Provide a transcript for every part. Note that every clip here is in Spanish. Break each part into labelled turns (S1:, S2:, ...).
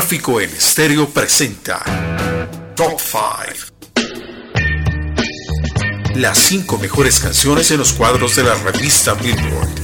S1: Tráfico en Estéreo presenta Top 5. Las 5 mejores canciones en los cuadros de la revista Billboard.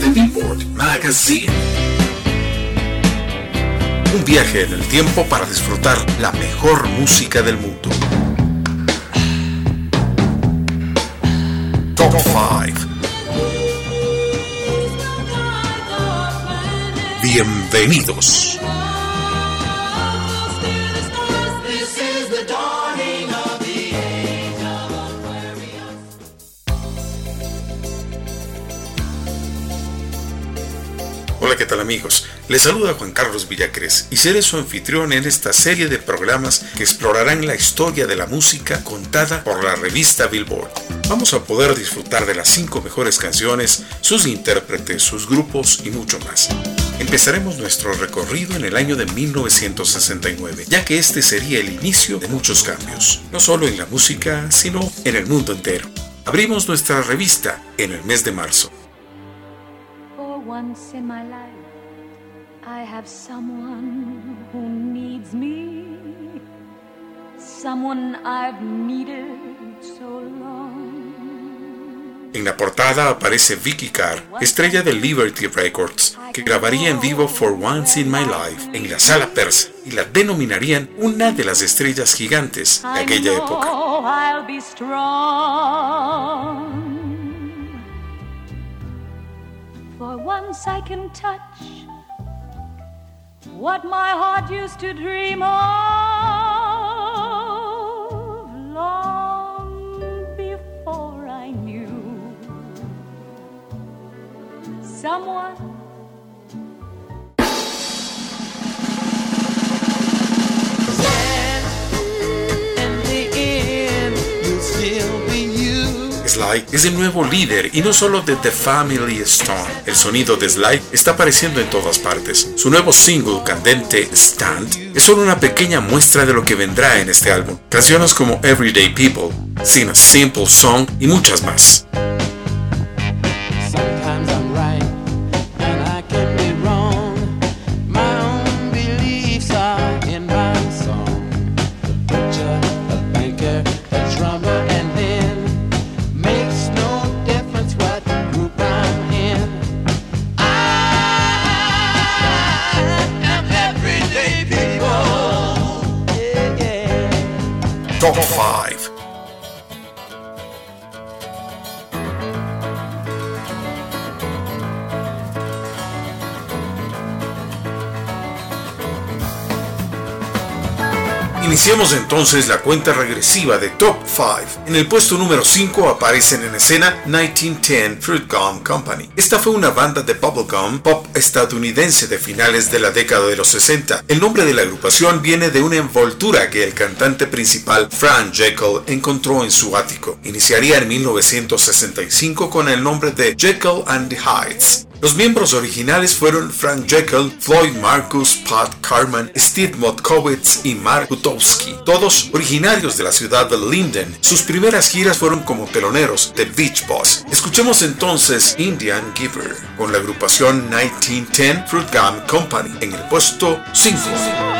S1: The Billboard Magazine. Un viaje en el tiempo para disfrutar la mejor música del mundo. Top 5. Bienvenidos. Hola, ¿qué tal amigos? Les saluda Juan Carlos Villacres y seré su anfitrión en esta serie de programas que explorarán la historia de la música contada por la revista Billboard. Vamos a poder disfrutar de las cinco mejores canciones, sus intérpretes, sus grupos y mucho más. Empezaremos nuestro recorrido en el año de 1969, ya que este sería el inicio de muchos cambios, no solo en la música, sino en el mundo entero. Abrimos nuestra revista en el mes de marzo.
S2: I have someone who needs me, someone I've needed so long.
S1: En la portada aparece Vicky Carr, estrella de Liberty Records, que grabaría en vivo For Once in My Life en la sala persa y la denominarían una de las estrellas gigantes de aquella época.
S2: For once I can touch what my heart used to dream of long before I knew someone.
S1: Sly es el nuevo líder y no solo de The Family Stone. El sonido de Sly está apareciendo en todas partes. Su nuevo single candente Stand es solo una pequeña muestra de lo que vendrá en este álbum. Canciones como Everyday People, Sing a Simple Song y muchas más. Iniciamos entonces la cuenta regresiva de Top 5. En el puesto número 5 aparecen en escena 1910 Fruit Gum Company. Esta fue una banda de bubblegum pop estadounidense de finales de la década de los 60. El nombre de la agrupación viene de una envoltura que el cantante principal Frank Jekyll encontró en su ático. Iniciaría en 1965 con el nombre de Jekyll and the Hydes. Los miembros originales fueron Frank Jekyll, Floyd Marcus, Pat Carman, Steve Motkowitz y Mark Butowski, todos originarios de la ciudad de Linden. Sus primeras giras fueron como teloneros de Beach Boys. Escuchemos entonces Indian Giver con la agrupación 1910 Fruit Gum Company en el puesto 5.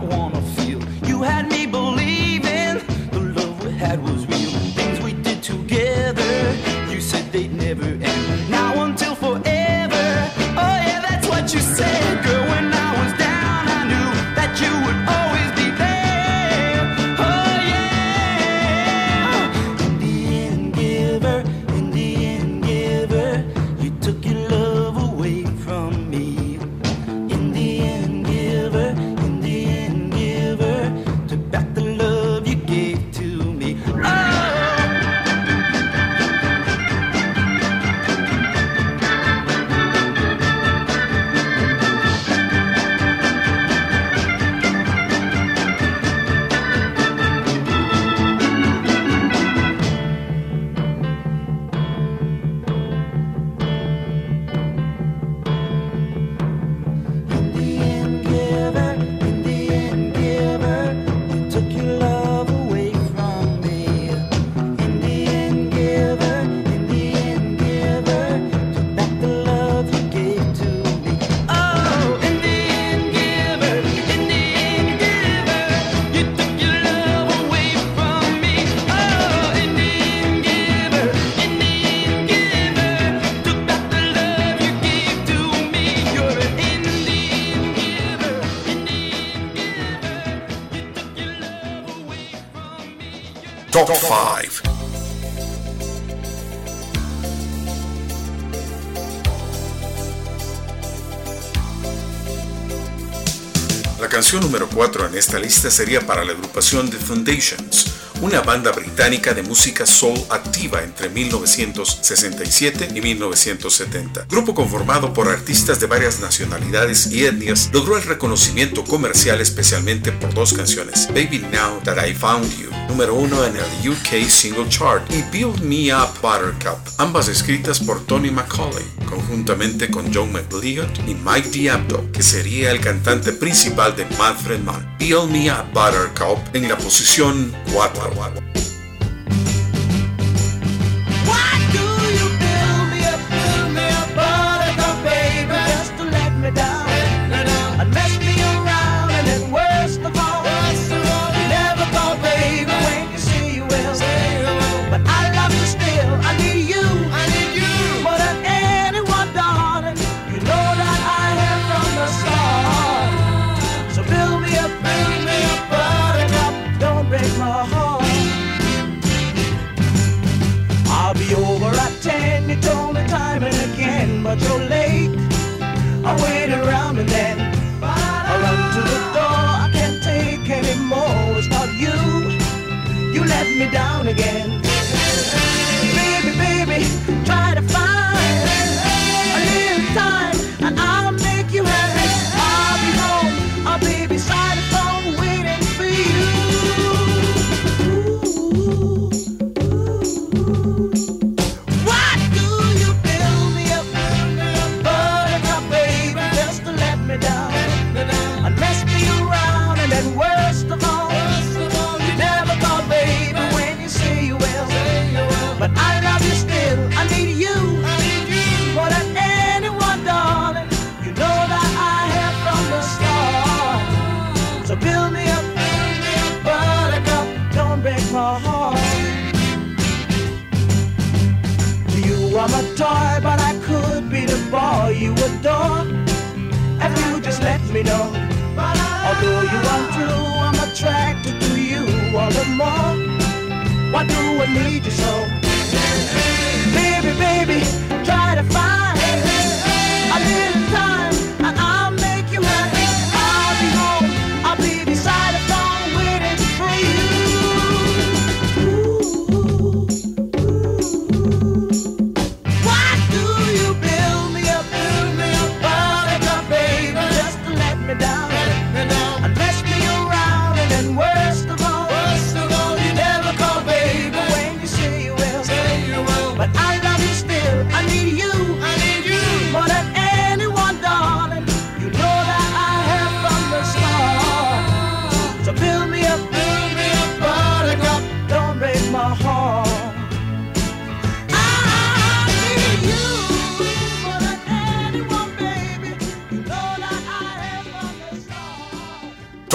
S3: The way
S1: La canción número 4 en esta lista sería para la agrupación The Foundations, una banda británica de música soul activa entre 1967 y 1970. Grupo conformado por artistas de varias nacionalidades y etnias, logró el reconocimiento comercial especialmente por dos canciones, Baby Now That I Found You, número uno en el UK Single Chart, y Build Me Up Buttercup, ambas escritas por Tony McCauley, conjuntamente con John McLeod y Mike Diablo, que sería el cantante principal de Manfred Mann. Build Me Up Buttercup en la posición 4.
S4: what, why. Again. Although you are I'm attracted to you all the more. Why do I need you so?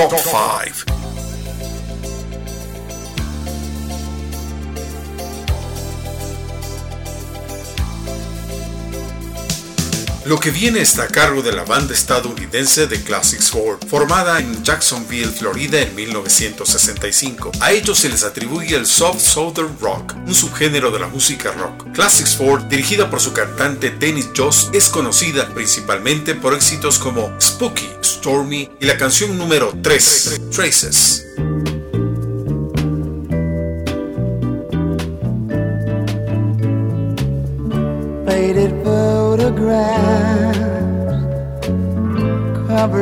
S1: Top 5. Lo que viene está a cargo de la banda estadounidense The Classics 4, formada en Jacksonville, Florida en 1965. A ellos se les atribuye el soft southern rock, un subgénero de la música rock. Classics 4, dirigida por su cantante Dennis Joss, es conocida principalmente por éxitos como Spooky, Stormy y la canción número 3, Traces.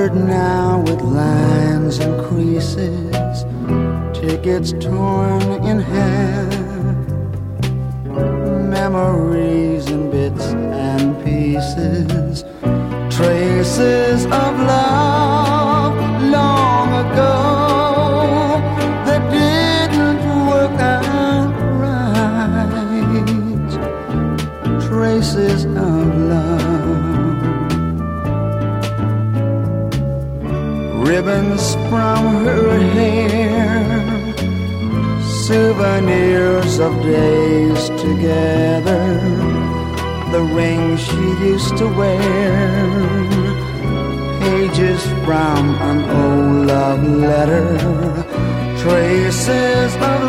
S5: Covered now with lines and creases tickets torn in half memories in bits and pieces traces of love Ribbons from her hair, souvenirs of days together, the ring she used to wear, pages from an old love letter, traces of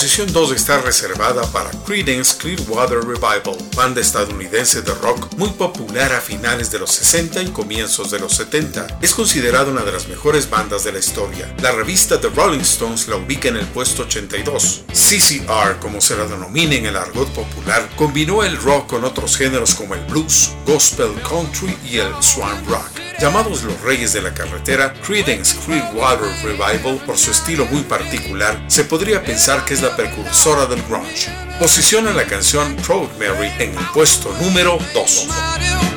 S6: posición 2 está reservada para Creedence Clearwater Revival, banda estadounidense de rock muy popular a finales de los 60 y comienzos de los 70. Es considerada una de las mejores bandas de la historia. La revista The Rolling Stones la ubica en el puesto 82. CCR, como se la denomina en el argot popular, combinó el rock con otros géneros como el blues, gospel, country y el swan rock. Llamados los Reyes de la Carretera, Creedence Clearwater Revival, por su estilo muy particular, se podría pensar que es la precursora del grunge. Posiciona la canción Proud Mary en el puesto número 2.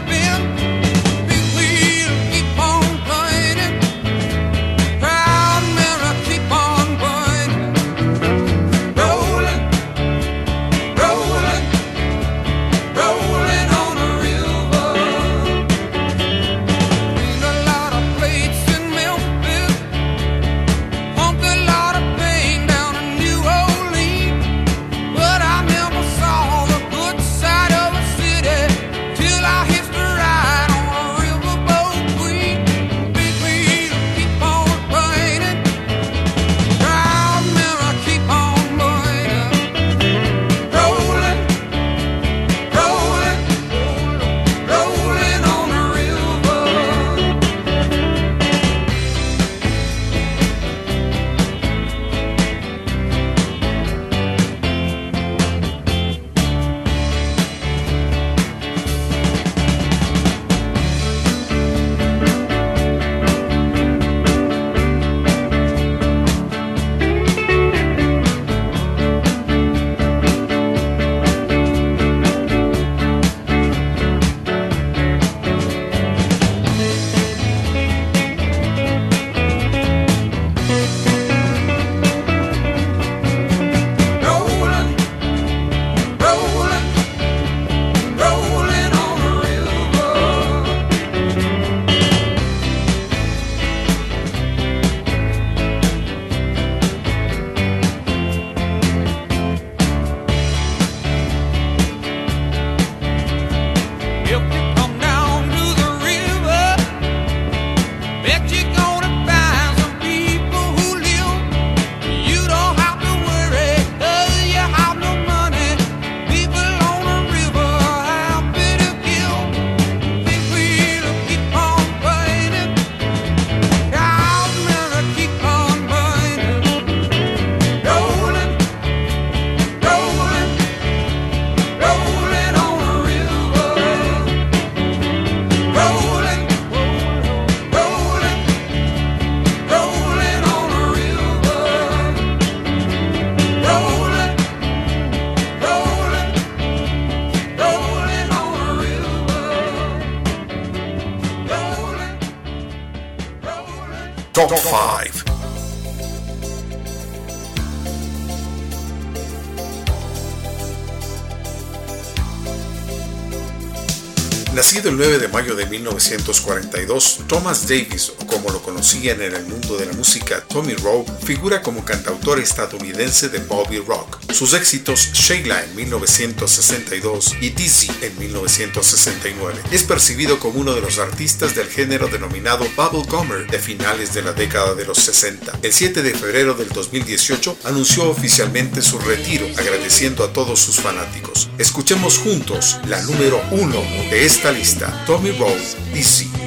S1: Nacido el 9 de mayo de 1942, Thomas Davis, o como lo conocían en el mundo de la música Tommy Rowe, figura como cantautor estadounidense de Bobby Rock. Sus éxitos Sheila en 1962 y Dizzy en 1969. Es percibido como uno de los artistas del género denominado Bubblegummer de finales de la década de los 60. El 7 de febrero del 2018 anunció oficialmente su retiro, agradeciendo a todos sus fanáticos. Escuchemos juntos la número uno de esta lista, Tommy Rose,
S7: Dizzy.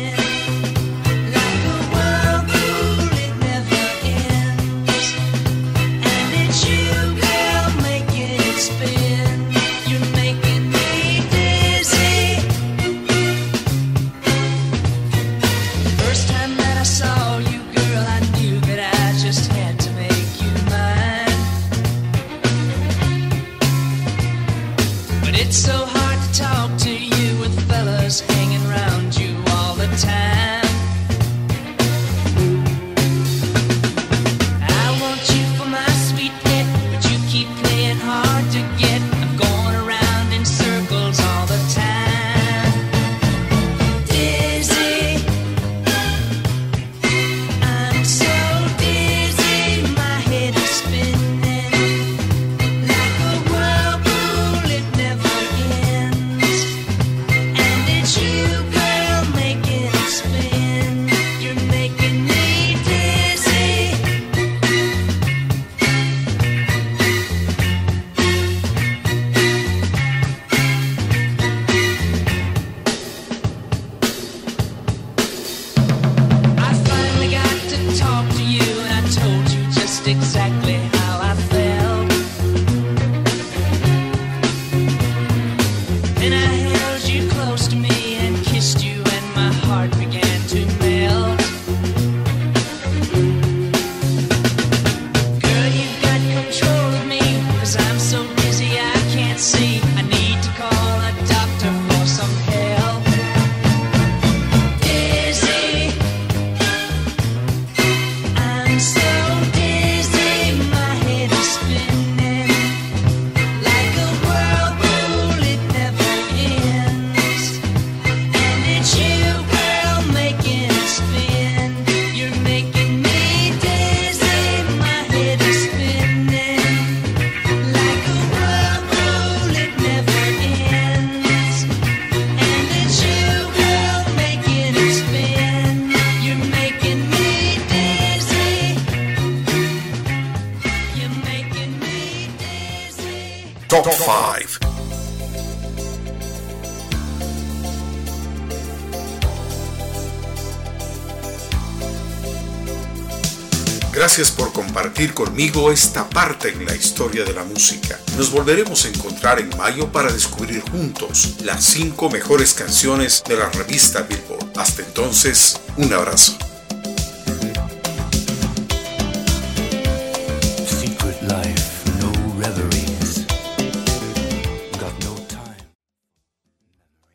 S1: Top 5. Gracias por compartir conmigo esta parte en la historia de la música. Nos volveremos a encontrar en mayo para descubrir juntos las 5 mejores canciones de la revista Billboard. Hasta entonces, un abrazo.